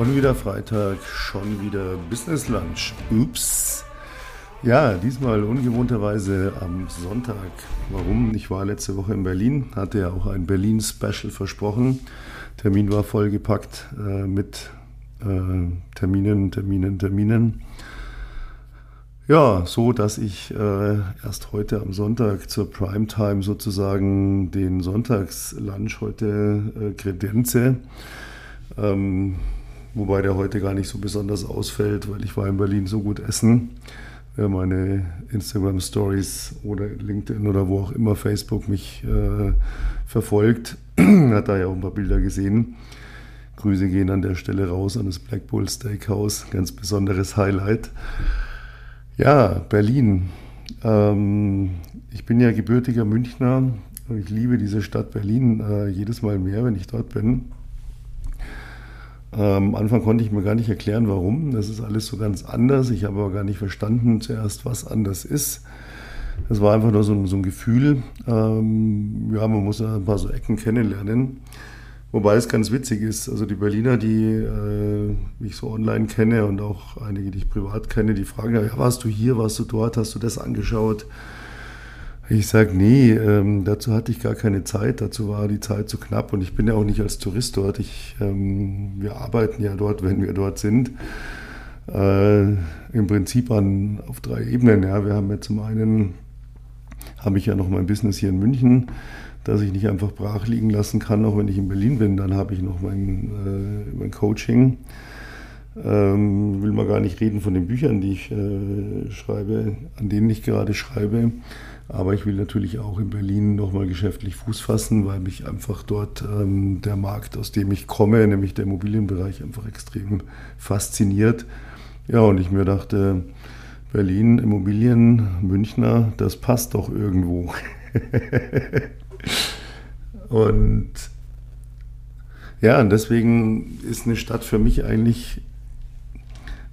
Schon wieder Freitag, schon wieder Business Lunch. Ups. Ja, diesmal ungewohnterweise am Sonntag. Warum? Ich war letzte Woche in Berlin, hatte ja auch ein Berlin-Special versprochen. Termin war vollgepackt äh, mit äh, Terminen, Terminen, Terminen. Ja, so dass ich äh, erst heute am Sonntag zur Primetime sozusagen den Sonntagslunch heute äh, kredenze. Ähm, wobei der heute gar nicht so besonders ausfällt, weil ich war in Berlin so gut essen. Wer meine Instagram Stories oder LinkedIn oder wo auch immer Facebook mich äh, verfolgt, hat da ja auch ein paar Bilder gesehen. Grüße gehen an der Stelle raus an das Black Bull Steakhouse, ganz besonderes Highlight. Ja, Berlin. Ähm, ich bin ja gebürtiger Münchner und ich liebe diese Stadt Berlin äh, jedes Mal mehr, wenn ich dort bin. Am Anfang konnte ich mir gar nicht erklären, warum. Das ist alles so ganz anders. Ich habe aber gar nicht verstanden zuerst, was anders ist. Das war einfach nur so, so ein Gefühl. Ähm, ja, man muss ein paar so Ecken kennenlernen. Wobei es ganz witzig ist. Also die Berliner, die äh, ich so online kenne und auch einige, die ich privat kenne, die fragen ja, warst du hier, warst du dort, hast du das angeschaut? Ich sage, nee, ähm, dazu hatte ich gar keine Zeit, dazu war die Zeit zu knapp und ich bin ja auch nicht als Tourist dort. Ich, ähm, wir arbeiten ja dort, wenn wir dort sind. Äh, Im Prinzip an, auf drei Ebenen. Ja. Wir haben ja zum einen, habe ich ja noch mein Business hier in München, das ich nicht einfach brach liegen lassen kann, auch wenn ich in Berlin bin. Dann habe ich noch mein, äh, mein Coaching. Ähm, will mal gar nicht reden von den Büchern, die ich äh, schreibe, an denen ich gerade schreibe. Aber ich will natürlich auch in Berlin nochmal geschäftlich Fuß fassen, weil mich einfach dort ähm, der Markt, aus dem ich komme, nämlich der Immobilienbereich, einfach extrem fasziniert. Ja, und ich mir dachte, Berlin, Immobilien, Münchner, das passt doch irgendwo. und ja, und deswegen ist eine Stadt für mich eigentlich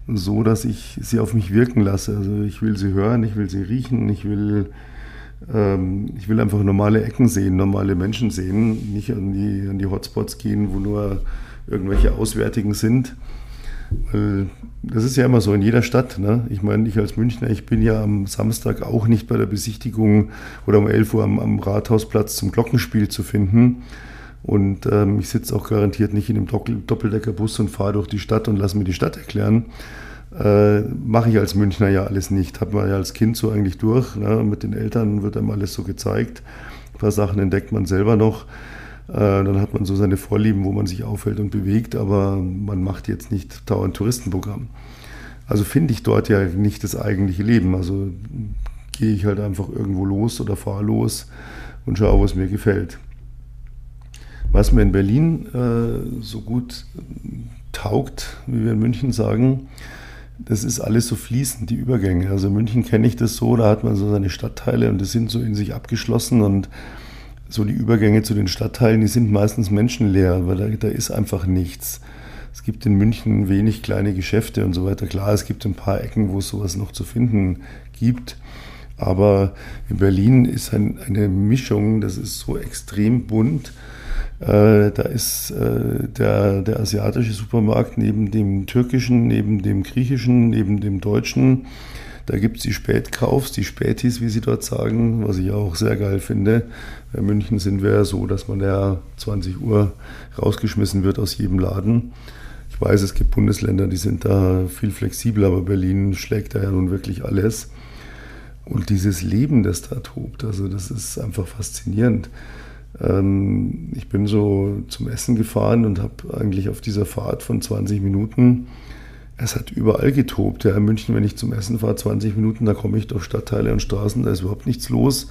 so, dass ich sie auf mich wirken lasse. Also ich will sie hören, ich will sie riechen, ich will ich will einfach normale Ecken sehen, normale Menschen sehen, nicht an die, an die Hotspots gehen, wo nur irgendwelche Auswärtigen sind. Das ist ja immer so in jeder Stadt. Ne? Ich meine, ich als Münchner, ich bin ja am Samstag auch nicht bei der Besichtigung oder um 11 Uhr am, am Rathausplatz zum Glockenspiel zu finden. Und ähm, ich sitze auch garantiert nicht in einem Doppeldeckerbus und fahre durch die Stadt und lasse mir die Stadt erklären, äh, Mache ich als Münchner ja alles nicht. Hat man ja als Kind so eigentlich durch. Ne? Mit den Eltern wird einem alles so gezeigt. Ein paar Sachen entdeckt man selber noch. Äh, dann hat man so seine Vorlieben, wo man sich aufhält und bewegt, aber man macht jetzt nicht dauernd Touristenprogramm. Also finde ich dort ja nicht das eigentliche Leben. Also gehe ich halt einfach irgendwo los oder fahre los und schaue, was mir gefällt. Was mir in Berlin äh, so gut taugt, wie wir in München sagen, das ist alles so fließend, die Übergänge. Also in München kenne ich das so, da hat man so seine Stadtteile und die sind so in sich abgeschlossen und so die Übergänge zu den Stadtteilen, die sind meistens menschenleer, weil da, da ist einfach nichts. Es gibt in München wenig kleine Geschäfte und so weiter. Klar, es gibt ein paar Ecken, wo es sowas noch zu finden gibt. Aber in Berlin ist ein, eine Mischung, das ist so extrem bunt. Äh, da ist äh, der, der asiatische Supermarkt neben dem türkischen, neben dem griechischen, neben dem deutschen. Da gibt es die Spätkaufs, die Spätis, wie sie dort sagen, was ich auch sehr geil finde. In München sind wir ja so, dass man ja 20 Uhr rausgeschmissen wird aus jedem Laden. Ich weiß, es gibt Bundesländer, die sind da viel flexibler, aber Berlin schlägt da ja nun wirklich alles. Und dieses Leben, das da tobt, also das ist einfach faszinierend. Ähm, ich bin so zum Essen gefahren und habe eigentlich auf dieser Fahrt von 20 Minuten, es hat überall getobt. Ja, in München, wenn ich zum Essen fahre, 20 Minuten, da komme ich durch Stadtteile und Straßen, da ist überhaupt nichts los.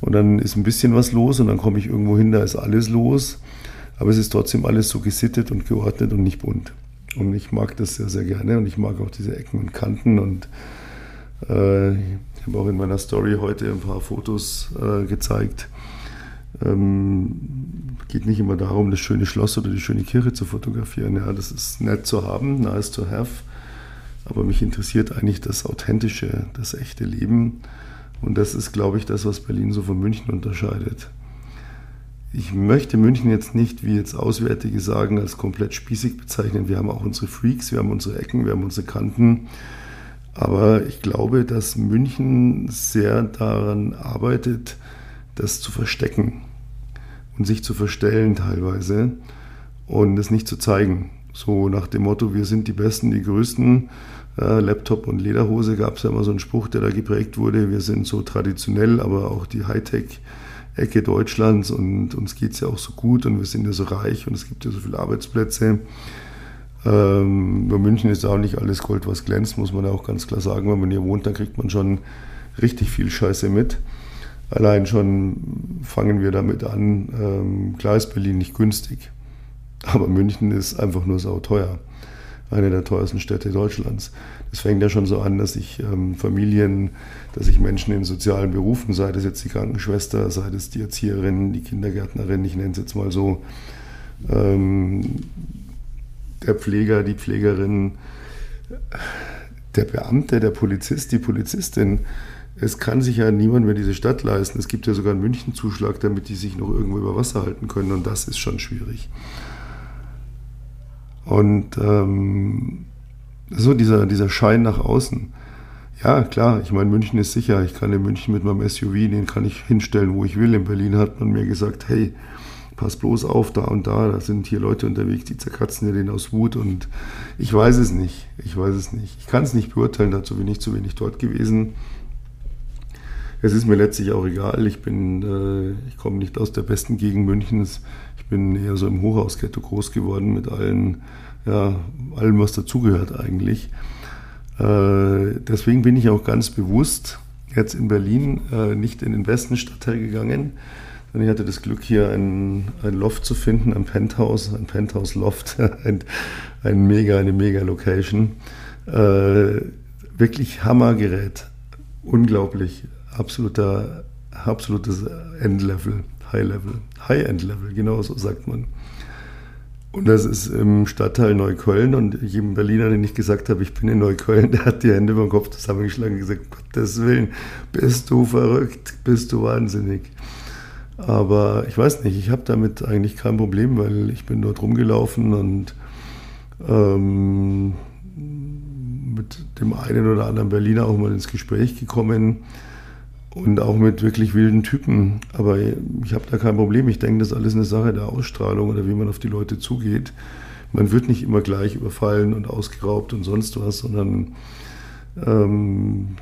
Und dann ist ein bisschen was los und dann komme ich irgendwo hin, da ist alles los. Aber es ist trotzdem alles so gesittet und geordnet und nicht bunt. Und ich mag das sehr, sehr gerne und ich mag auch diese Ecken und Kanten. Und äh, ich habe auch in meiner Story heute ein paar Fotos äh, gezeigt ähm, geht nicht immer darum, das schöne Schloss oder die schöne Kirche zu fotografieren. Ja, das ist nett zu haben, nice to have. Aber mich interessiert eigentlich das authentische, das echte Leben. Und das ist, glaube ich, das, was Berlin so von München unterscheidet. ich möchte München jetzt nicht, wie jetzt Auswärtige sagen, als komplett spießig bezeichnen. Wir haben auch unsere Freaks, wir haben unsere Ecken, wir haben unsere Kanten. Aber ich glaube, dass München sehr daran arbeitet, das zu verstecken und sich zu verstellen teilweise und es nicht zu zeigen. So nach dem Motto, wir sind die Besten, die Größten. Äh, Laptop und Lederhose gab es ja immer so einen Spruch, der da geprägt wurde. Wir sind so traditionell, aber auch die Hightech-Ecke Deutschlands und uns geht es ja auch so gut und wir sind ja so reich und es gibt ja so viele Arbeitsplätze. Ähm, nur München ist auch nicht alles Gold, was glänzt, muss man ja auch ganz klar sagen. Wenn man hier wohnt, dann kriegt man schon richtig viel Scheiße mit. Allein schon fangen wir damit an. Ähm, klar ist Berlin nicht günstig, aber München ist einfach nur sauteuer. Eine der teuersten Städte Deutschlands. Das fängt ja schon so an, dass sich ähm, Familien, dass sich Menschen in sozialen Berufen, sei das jetzt die Krankenschwester, sei das die Erzieherin, die Kindergärtnerin, ich nenne es jetzt mal so, ähm, der Pfleger, die Pflegerin, der Beamte, der Polizist, die Polizistin. Es kann sich ja niemand mehr diese Stadt leisten. Es gibt ja sogar einen München-Zuschlag, damit die sich noch irgendwo über Wasser halten können. Und das ist schon schwierig. Und ähm, so dieser, dieser Schein nach außen. Ja, klar, ich meine, München ist sicher. Ich kann in München mit meinem SUV, den kann ich hinstellen, wo ich will. In Berlin hat man mir gesagt, hey, pass bloß auf, da und da, da sind hier Leute unterwegs, die zerkratzen dir den aus Wut und ich weiß es nicht, ich weiß es nicht. Ich kann es nicht beurteilen, dazu bin ich zu wenig dort gewesen. Es ist mir letztlich auch egal, ich bin, äh, ich komme nicht aus der besten Gegend Münchens, ich bin eher so im Hochhausghetto groß geworden mit allen, ja, allem, was dazugehört eigentlich. Äh, deswegen bin ich auch ganz bewusst jetzt in Berlin äh, nicht in den besten Stadtteil gegangen, ich hatte das Glück, hier ein, ein Loft zu finden, ein Penthouse, ein Penthouse-Loft, ein, ein mega, eine mega Location. Äh, wirklich Hammergerät. Unglaublich. Absoluter, absolutes Endlevel, High-Level. High-End-Level, genau so sagt man. Und das ist im Stadtteil Neukölln. Und jedem Berliner, den ich gesagt habe, ich bin in Neukölln, der hat die Hände über den Kopf zusammengeschlagen und gesagt, Gottes Willen, bist du verrückt, bist du wahnsinnig. Aber ich weiß nicht, ich habe damit eigentlich kein Problem, weil ich bin dort rumgelaufen und ähm, mit dem einen oder anderen Berliner auch mal ins Gespräch gekommen und auch mit wirklich wilden Typen. Aber ich habe da kein Problem. Ich denke, das ist alles eine Sache der Ausstrahlung oder wie man auf die Leute zugeht. Man wird nicht immer gleich überfallen und ausgeraubt und sonst was, sondern ähm,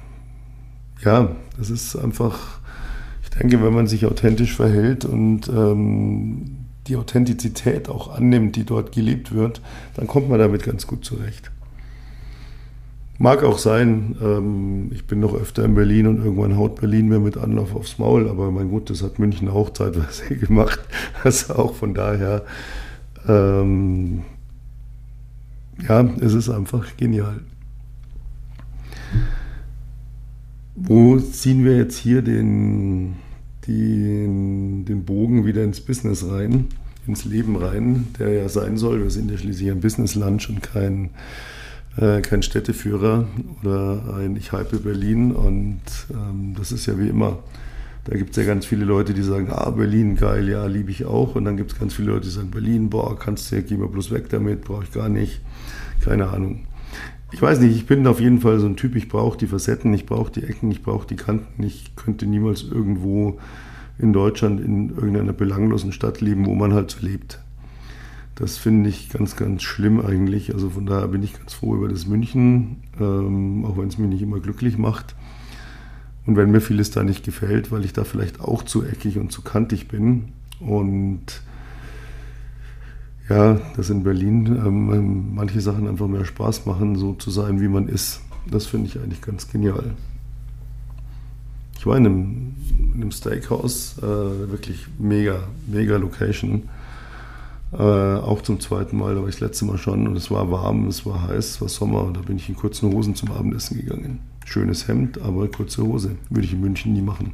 ja, das ist einfach denke, wenn man sich authentisch verhält und ähm, die Authentizität auch annimmt, die dort gelebt wird, dann kommt man damit ganz gut zurecht. Mag auch sein, ähm, ich bin noch öfter in Berlin und irgendwann haut Berlin mir mit Anlauf aufs Maul, aber mein Gut, das hat München auch zeitweise gemacht. Also auch von daher, ähm, ja, es ist einfach genial. Wo ziehen wir jetzt hier den, den, den Bogen wieder ins Business rein, ins Leben rein, der ja sein soll? Wir sind ja schließlich ein Businessland und kein, äh, kein Städteführer oder ein Ich hype Berlin. Und ähm, das ist ja wie immer. Da gibt es ja ganz viele Leute, die sagen, ah, Berlin, geil, ja, liebe ich auch. Und dann gibt es ganz viele Leute, die sagen, Berlin, boah, kannst du, geh mal bloß weg damit, brauche ich gar nicht. Keine Ahnung. Ich weiß nicht, ich bin auf jeden Fall so ein Typ, ich brauche die Facetten, ich brauche die Ecken, ich brauche die Kanten. Ich könnte niemals irgendwo in Deutschland in irgendeiner belanglosen Stadt leben, wo man halt so lebt. Das finde ich ganz, ganz schlimm eigentlich. Also von daher bin ich ganz froh über das München, ähm, auch wenn es mich nicht immer glücklich macht. Und wenn mir vieles da nicht gefällt, weil ich da vielleicht auch zu eckig und zu kantig bin. Und ja, dass in Berlin ähm, manche Sachen einfach mehr Spaß machen, so zu sein, wie man ist. Das finde ich eigentlich ganz genial. Ich war in einem, in einem Steakhouse, äh, wirklich mega, mega Location. Äh, auch zum zweiten Mal, da war ich das letzte Mal schon und es war warm, es war heiß, es war Sommer und da bin ich in kurzen Hosen zum Abendessen gegangen. Schönes Hemd, aber kurze Hose. Würde ich in München nie machen.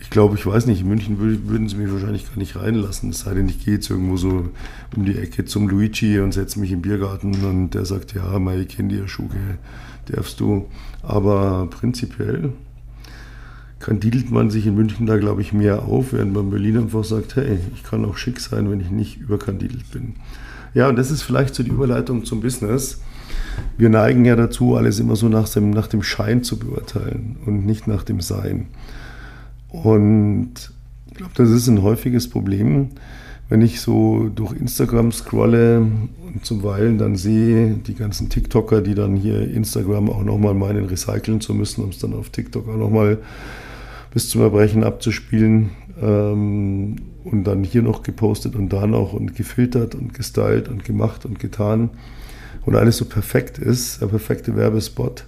Ich glaube, ich weiß nicht, in München würden sie mich wahrscheinlich gar nicht reinlassen. Es sei denn, ich gehe jetzt irgendwo so um die Ecke zum Luigi und setze mich im Biergarten und der sagt, ja, Mai, kenne die Schuhe, darfst du. Aber prinzipiell kandidelt man sich in München da, glaube ich, mehr auf, während man in Berlin einfach sagt, hey, ich kann auch schick sein, wenn ich nicht überkandidelt bin. Ja, und das ist vielleicht so die Überleitung zum Business. Wir neigen ja dazu, alles immer so nach dem, nach dem Schein zu beurteilen und nicht nach dem Sein. Und ich glaube, das ist ein häufiges Problem, wenn ich so durch Instagram scrolle und zuweilen dann sehe, die ganzen TikToker, die dann hier Instagram auch nochmal meinen, recyceln zu müssen, um es dann auf TikTok auch nochmal bis zum Erbrechen abzuspielen ähm, und dann hier noch gepostet und da noch und gefiltert und gestylt und gemacht und getan und alles so perfekt ist, der perfekte Werbespot.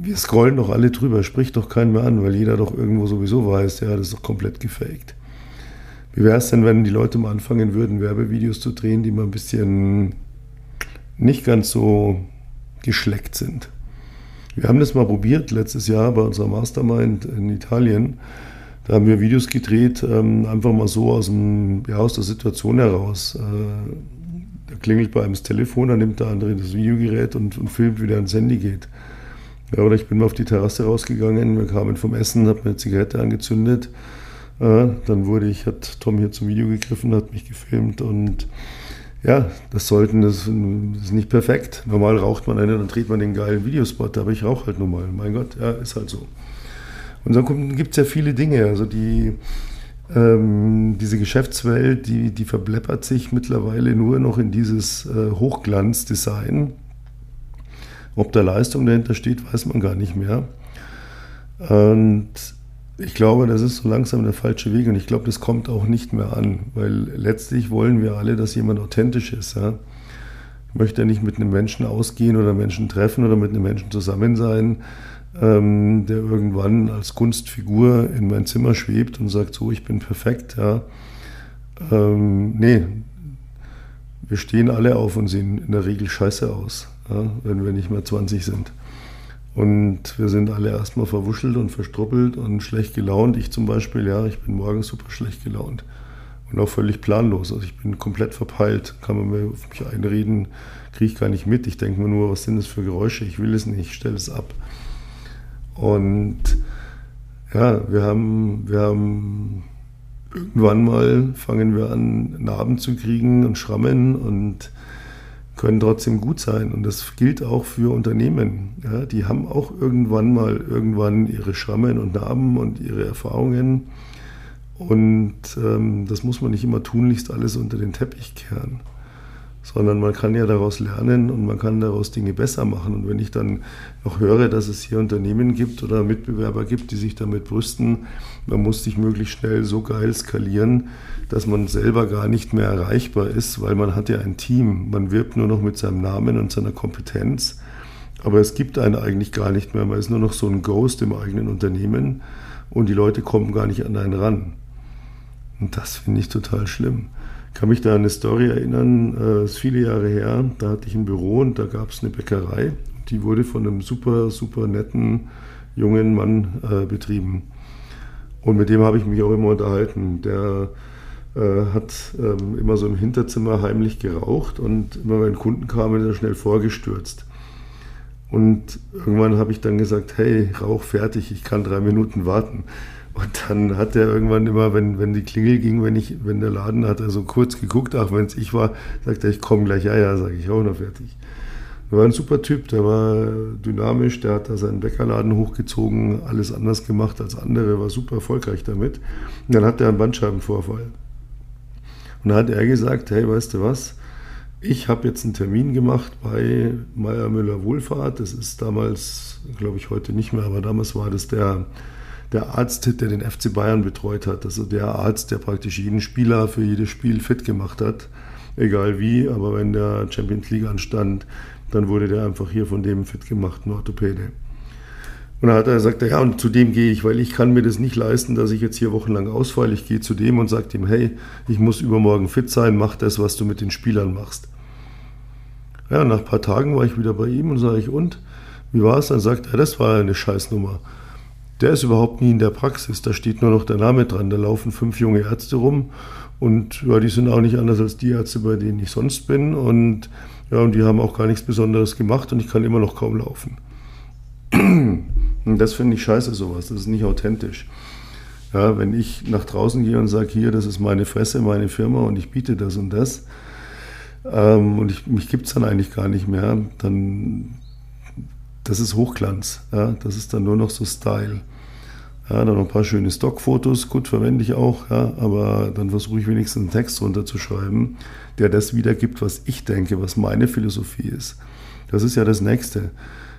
Wir scrollen doch alle drüber, spricht doch keinen mehr an, weil jeder doch irgendwo sowieso weiß, ja, das ist doch komplett gefaked. Wie wäre es denn, wenn die Leute mal anfangen würden, Werbevideos zu drehen, die mal ein bisschen nicht ganz so geschleckt sind? Wir haben das mal probiert letztes Jahr bei unserer Mastermind in Italien. Da haben wir Videos gedreht, ähm, einfach mal so aus, dem, ja, aus der Situation heraus. Äh, da klingelt bei einem das Telefon, dann nimmt der andere das Videogerät und, und filmt, wie der ans Handy geht. Ja, oder ich bin mal auf die Terrasse rausgegangen, wir kamen vom Essen, habe mir eine Zigarette angezündet dann wurde ich, hat Tom hier zum Video gegriffen, hat mich gefilmt und ja, das sollten, das, ist nicht perfekt. Normal raucht man eine, dann dreht man den geilen Videospot, aber ich rauche halt normal. Mein Gott, ja, ist halt so. Und dann gibt es ja viele Dinge, also die, ähm, diese Geschäftswelt, die, die verbleppert sich mittlerweile nur noch in dieses äh, Hochglanzdesign. Ob da Leistung dahinter steht, weiß man gar nicht mehr. Und ich glaube, das ist so langsam der falsche Weg und ich glaube, das kommt auch nicht mehr an, weil letztlich wollen wir alle, dass jemand authentisch ist. Ja? Ich möchte ja nicht mit einem Menschen ausgehen oder Menschen treffen oder mit einem Menschen zusammen sein, ähm, der irgendwann als Kunstfigur in mein Zimmer schwebt und sagt, so, ich bin perfekt. Ja? Ähm, nee, wir stehen alle auf und sehen in der Regel scheiße aus, ja? wenn wir nicht mehr 20 sind. Und wir sind alle erstmal verwuschelt und verstruppelt und schlecht gelaunt. Ich zum Beispiel, ja, ich bin morgens super schlecht gelaunt und auch völlig planlos. Also ich bin komplett verpeilt. Kann man mir auf mich einreden, kriege ich gar nicht mit. Ich denke mir nur, was sind das für Geräusche? Ich will es nicht, ich stelle es ab. Und ja, wir haben, wir haben irgendwann mal fangen wir an, Narben zu kriegen und Schrammen und können trotzdem gut sein. Und das gilt auch für Unternehmen. Ja, die haben auch irgendwann mal irgendwann ihre Schrammen und Narben und ihre Erfahrungen. Und ähm, das muss man nicht immer tunlichst alles unter den Teppich kehren sondern man kann ja daraus lernen und man kann daraus Dinge besser machen. Und wenn ich dann noch höre, dass es hier Unternehmen gibt oder Mitbewerber gibt, die sich damit brüsten, man muss sich möglichst schnell so geil skalieren, dass man selber gar nicht mehr erreichbar ist, weil man hat ja ein Team. Man wirbt nur noch mit seinem Namen und seiner Kompetenz. Aber es gibt einen eigentlich gar nicht mehr. Man ist nur noch so ein Ghost im eigenen Unternehmen und die Leute kommen gar nicht an einen ran. Und das finde ich total schlimm kann mich da an eine Story erinnern, äh, ist viele Jahre her, da hatte ich ein Büro und da gab es eine Bäckerei, die wurde von einem super, super netten jungen Mann äh, betrieben. Und mit dem habe ich mich auch immer unterhalten. Der äh, hat ähm, immer so im Hinterzimmer heimlich geraucht und immer wenn Kunden kamen, ist er schnell vorgestürzt. Und irgendwann habe ich dann gesagt, hey, Rauch fertig, ich kann drei Minuten warten. Und dann hat er irgendwann immer, wenn, wenn die Klingel ging, wenn, ich, wenn der Laden hat er so kurz geguckt, auch wenn es ich war, sagt er, ich komme gleich, ja, ja, sage ich auch noch fertig. Er war ein super Typ, der war dynamisch, der hat da seinen Bäckerladen hochgezogen, alles anders gemacht als andere, war super erfolgreich damit. Und dann hat er einen Bandscheibenvorfall. Und dann hat er gesagt, hey, weißt du was, ich habe jetzt einen Termin gemacht bei Meier Müller Wohlfahrt. Das ist damals, glaube ich, heute nicht mehr, aber damals war das der der Arzt, der den FC Bayern betreut hat. Also der Arzt, der praktisch jeden Spieler für jedes Spiel fit gemacht hat. Egal wie, aber wenn der Champions League anstand, dann wurde der einfach hier von dem fit gemacht, ein Orthopäde. Und dann hat er gesagt, ja, und zu dem gehe ich, weil ich kann mir das nicht leisten, dass ich jetzt hier wochenlang ausfalle. Ich gehe zu dem und sage ihm, hey, ich muss übermorgen fit sein, mach das, was du mit den Spielern machst. Ja, nach ein paar Tagen war ich wieder bei ihm und sage ich, und? Wie war es? Dann sagt er, das war eine Scheißnummer der ist überhaupt nie in der Praxis. Da steht nur noch der Name dran. Da laufen fünf junge Ärzte rum und ja, die sind auch nicht anders als die Ärzte, bei denen ich sonst bin. Und ja, und die haben auch gar nichts Besonderes gemacht und ich kann immer noch kaum laufen. Und das finde ich scheiße, sowas. Das ist nicht authentisch. Ja, wenn ich nach draußen gehe und sage, hier, das ist meine Fresse, meine Firma und ich biete das und das, ähm, und ich, mich gibt es dann eigentlich gar nicht mehr, dann das ist Hochglanz. Ja, das ist dann nur noch so Style. Ja, dann noch ein paar schöne Stockfotos, gut, verwende ich auch, ja, aber dann versuche ich wenigstens einen Text runterzuschreiben, der das wiedergibt, was ich denke, was meine Philosophie ist. Das ist ja das Nächste.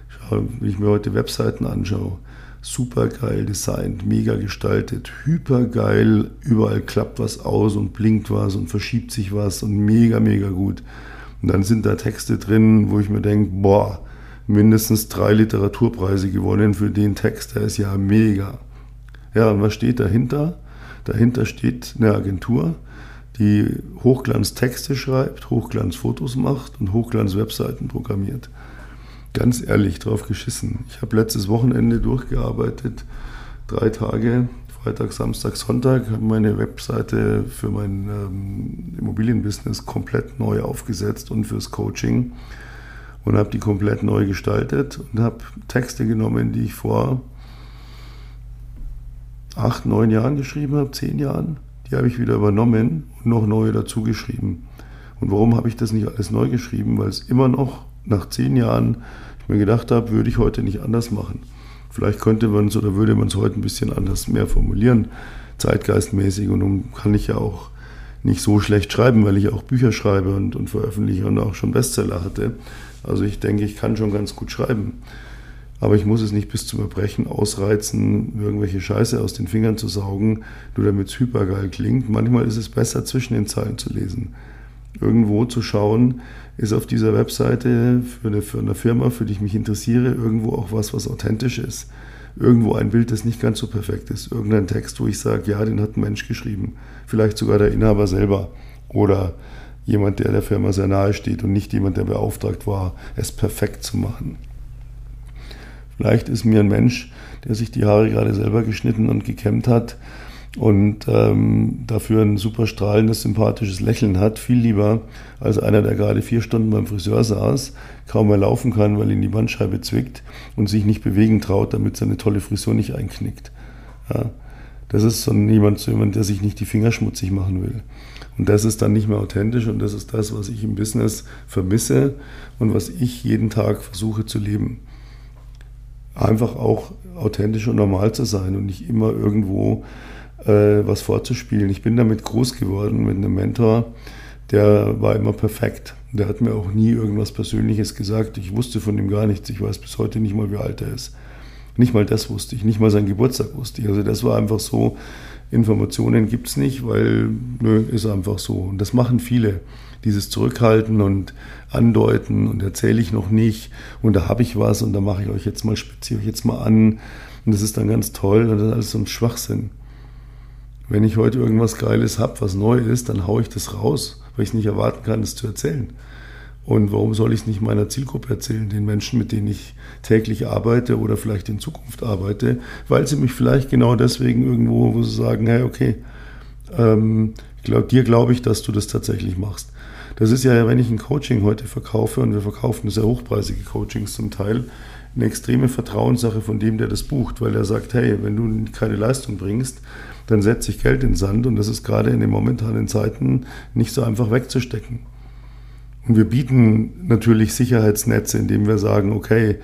Schau, wenn ich mir heute Webseiten anschaue, super geil designt, mega gestaltet, hyper geil, überall klappt was aus und blinkt was und verschiebt sich was und mega, mega gut. Und dann sind da Texte drin, wo ich mir denke, boah, mindestens drei Literaturpreise gewonnen für den Text, der ist ja mega. Ja, und was steht dahinter? Dahinter steht eine Agentur, die Hochglanztexte schreibt, Hochglanzfotos macht und Hochglanzwebseiten programmiert. Ganz ehrlich, drauf geschissen. Ich habe letztes Wochenende durchgearbeitet, drei Tage, Freitag, Samstag, Sonntag, habe meine Webseite für mein ähm, Immobilienbusiness komplett neu aufgesetzt und fürs Coaching und habe die komplett neu gestaltet und habe Texte genommen, die ich vor acht, neun Jahren geschrieben habe, zehn Jahren. Die habe ich wieder übernommen und noch neue dazu geschrieben. Und warum habe ich das nicht alles neu geschrieben? Weil es immer noch nach zehn Jahren ich mir gedacht habe, würde ich heute nicht anders machen. Vielleicht könnte man es oder würde man es heute ein bisschen anders mehr formulieren, zeitgeistmäßig. Und nun kann ich ja auch nicht so schlecht schreiben, weil ich auch Bücher schreibe und, und veröffentliche und auch schon Bestseller hatte. Also ich denke, ich kann schon ganz gut schreiben. Aber ich muss es nicht bis zum Erbrechen ausreizen, irgendwelche Scheiße aus den Fingern zu saugen, nur damit es hypergeil klingt. Manchmal ist es besser, zwischen den Zeilen zu lesen. Irgendwo zu schauen, ist auf dieser Webseite für eine, für eine Firma, für die ich mich interessiere, irgendwo auch was, was authentisch ist. Irgendwo ein Bild, das nicht ganz so perfekt ist. Irgendein Text, wo ich sage, ja, den hat ein Mensch geschrieben. Vielleicht sogar der Inhaber selber. Oder jemand, der der Firma sehr nahe steht und nicht jemand, der beauftragt war, es perfekt zu machen. Vielleicht ist mir ein Mensch, der sich die Haare gerade selber geschnitten und gekämmt hat und ähm, dafür ein super strahlendes, sympathisches Lächeln hat, viel lieber als einer, der gerade vier Stunden beim Friseur saß, kaum mehr laufen kann, weil ihn die Bandscheibe zwickt und sich nicht bewegen traut, damit seine tolle Frisur nicht einknickt. Ja, das ist so jemand, so jemand, der sich nicht die Finger schmutzig machen will. Und das ist dann nicht mehr authentisch und das ist das, was ich im Business vermisse und was ich jeden Tag versuche zu leben. Einfach auch authentisch und normal zu sein und nicht immer irgendwo äh, was vorzuspielen. Ich bin damit groß geworden mit einem Mentor, der war immer perfekt. Der hat mir auch nie irgendwas Persönliches gesagt. Ich wusste von ihm gar nichts. Ich weiß bis heute nicht mal, wie alt er ist. Nicht mal das wusste ich, nicht mal seinen Geburtstag wusste ich. Also das war einfach so, Informationen gibt es nicht, weil nö, ist einfach so. Und das machen viele. Dieses Zurückhalten und Andeuten und erzähle ich noch nicht und da habe ich was und da mache ich euch jetzt mal, speziehe euch jetzt mal an und das ist dann ganz toll und das ist alles so ein Schwachsinn. Wenn ich heute irgendwas Geiles habe, was neu ist, dann haue ich das raus, weil ich nicht erwarten kann, es zu erzählen. Und warum soll ich es nicht meiner Zielgruppe erzählen, den Menschen, mit denen ich täglich arbeite oder vielleicht in Zukunft arbeite, weil sie mich vielleicht genau deswegen irgendwo, wo sie sagen, hey, okay, ähm, glaub, dir glaube ich, dass du das tatsächlich machst. Das ist ja, wenn ich ein Coaching heute verkaufe, und wir verkaufen sehr hochpreisige Coachings zum Teil, eine extreme Vertrauenssache von dem, der das bucht, weil er sagt, hey, wenn du keine Leistung bringst, dann setze ich Geld in den Sand und das ist gerade in den momentanen Zeiten nicht so einfach wegzustecken. Und wir bieten natürlich Sicherheitsnetze, indem wir sagen, okay,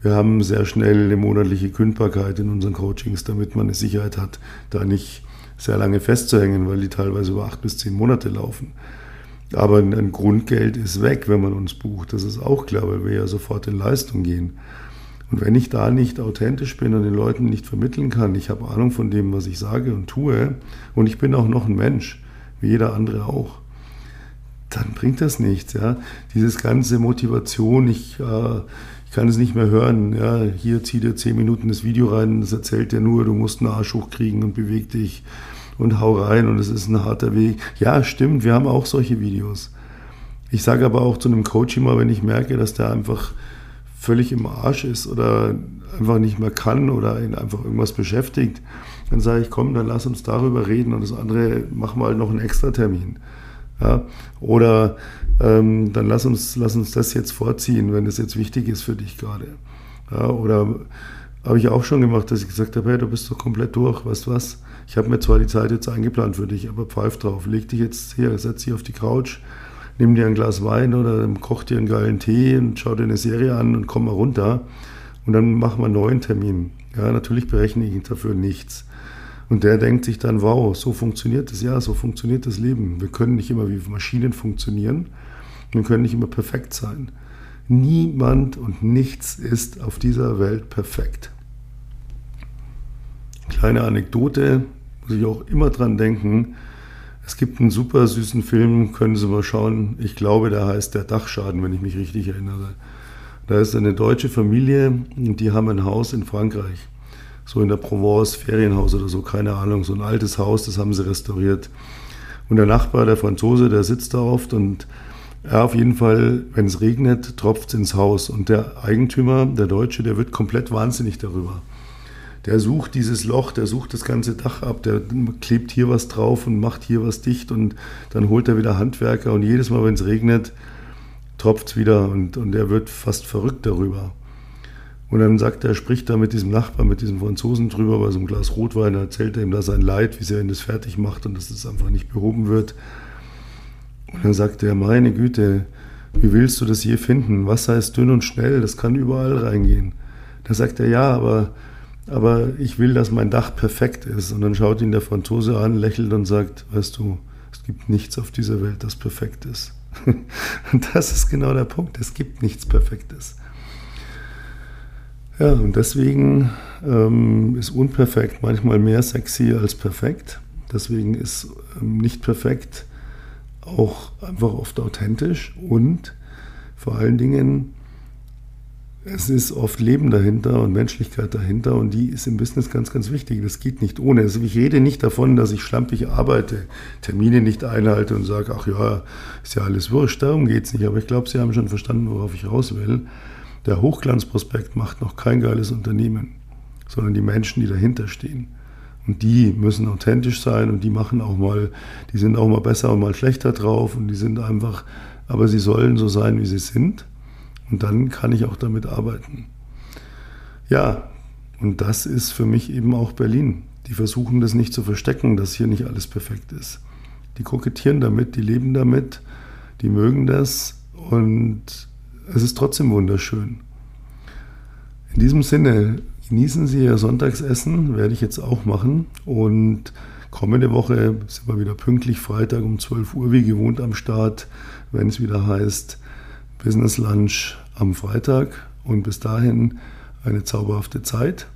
wir haben sehr schnell eine monatliche Kündbarkeit in unseren Coachings, damit man eine Sicherheit hat, da nicht sehr lange festzuhängen, weil die teilweise über acht bis zehn Monate laufen. Aber ein Grundgeld ist weg, wenn man uns bucht. Das ist auch klar, weil wir ja sofort in Leistung gehen. Und wenn ich da nicht authentisch bin und den Leuten nicht vermitteln kann, ich habe Ahnung von dem, was ich sage und tue, und ich bin auch noch ein Mensch, wie jeder andere auch, dann bringt das nichts. Ja? Dieses ganze Motivation, ich, äh, ich kann es nicht mehr hören. Ja? Hier zieh dir zehn Minuten das Video rein, das erzählt dir nur, du musst einen Arsch hochkriegen und beweg dich und hau rein und es ist ein harter Weg. Ja, stimmt, wir haben auch solche Videos. Ich sage aber auch zu einem Coach immer, wenn ich merke, dass der einfach völlig im Arsch ist oder einfach nicht mehr kann oder ihn einfach irgendwas beschäftigt, dann sage ich, komm, dann lass uns darüber reden und das andere machen wir halt noch einen extra Termin. Ja? Oder ähm, dann lass uns, lass uns das jetzt vorziehen, wenn das jetzt wichtig ist für dich gerade. Ja? Oder habe ich auch schon gemacht, dass ich gesagt habe, hey, du bist doch komplett durch, weißt du was? Ich habe mir zwar die Zeit jetzt eingeplant für dich, aber pfeif drauf, leg dich jetzt hier, setz dich auf die Couch, nimm dir ein Glas Wein oder koch dir einen geilen Tee und schau dir eine Serie an und komm mal runter und dann machen wir einen neuen Termin. Ja, natürlich berechne ich dafür nichts. Und der denkt sich dann, wow, so funktioniert das, ja, so funktioniert das Leben. Wir können nicht immer wie Maschinen funktionieren, wir können nicht immer perfekt sein. Niemand und nichts ist auf dieser Welt perfekt. Kleine Anekdote, muss ich auch immer dran denken. Es gibt einen super süßen Film, können Sie mal schauen. Ich glaube, der heißt Der Dachschaden, wenn ich mich richtig erinnere. Da ist eine deutsche Familie und die haben ein Haus in Frankreich. So in der Provence, Ferienhaus oder so, keine Ahnung. So ein altes Haus, das haben sie restauriert. Und der Nachbar, der Franzose, der sitzt da oft und ja, auf jeden Fall, wenn es regnet, tropft es ins Haus. Und der Eigentümer, der Deutsche, der wird komplett wahnsinnig darüber. Der sucht dieses Loch, der sucht das ganze Dach ab, der klebt hier was drauf und macht hier was dicht und dann holt er wieder Handwerker und jedes Mal, wenn es regnet, tropft es wieder und, und er wird fast verrückt darüber. Und dann sagt er, spricht da mit diesem Nachbar, mit diesem Franzosen drüber bei so einem Glas Rotwein, erzählt er ihm da sein Leid, wie sehr ihn das fertig macht und dass es das einfach nicht behoben wird. Und dann sagt er, meine Güte, wie willst du das je finden? Wasser ist dünn und schnell, das kann überall reingehen. Da sagt er, ja, aber, aber ich will, dass mein Dach perfekt ist. Und dann schaut ihn der Franzose an, lächelt und sagt, weißt du, es gibt nichts auf dieser Welt, das perfekt ist. und das ist genau der Punkt, es gibt nichts Perfektes. Ja, und deswegen ähm, ist unperfekt manchmal mehr sexy als perfekt. Deswegen ist ähm, nicht perfekt auch einfach oft authentisch und vor allen Dingen, es ist oft Leben dahinter und Menschlichkeit dahinter und die ist im Business ganz, ganz wichtig. Das geht nicht ohne. Also ich rede nicht davon, dass ich schlampig arbeite, Termine nicht einhalte und sage, ach ja, ist ja alles wurscht, darum geht es nicht. Aber ich glaube, Sie haben schon verstanden, worauf ich raus will. Der Hochglanzprospekt macht noch kein geiles Unternehmen, sondern die Menschen, die dahinter stehen. Und die müssen authentisch sein und die machen auch mal, die sind auch mal besser und mal schlechter drauf und die sind einfach, aber sie sollen so sein, wie sie sind. Und dann kann ich auch damit arbeiten. Ja, und das ist für mich eben auch Berlin. Die versuchen das nicht zu verstecken, dass hier nicht alles perfekt ist. Die kokettieren damit, die leben damit, die mögen das und es ist trotzdem wunderschön. In diesem Sinne Genießen Sie Ihr Sonntagsessen, werde ich jetzt auch machen. Und kommende Woche sind wir wieder pünktlich Freitag um 12 Uhr wie gewohnt am Start, wenn es wieder heißt Business Lunch am Freitag. Und bis dahin eine zauberhafte Zeit.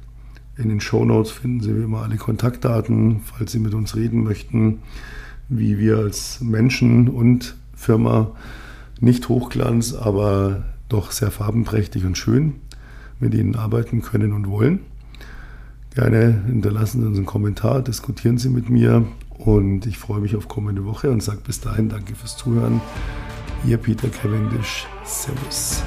In den Show Notes finden Sie wie immer alle Kontaktdaten, falls Sie mit uns reden möchten, wie wir als Menschen und Firma nicht Hochglanz, aber doch sehr farbenprächtig und schön mit Ihnen arbeiten können und wollen. Gerne hinterlassen Sie uns einen Kommentar, diskutieren Sie mit mir und ich freue mich auf kommende Woche und sage bis dahin danke fürs Zuhören. Ihr Peter Cavendish. Servus.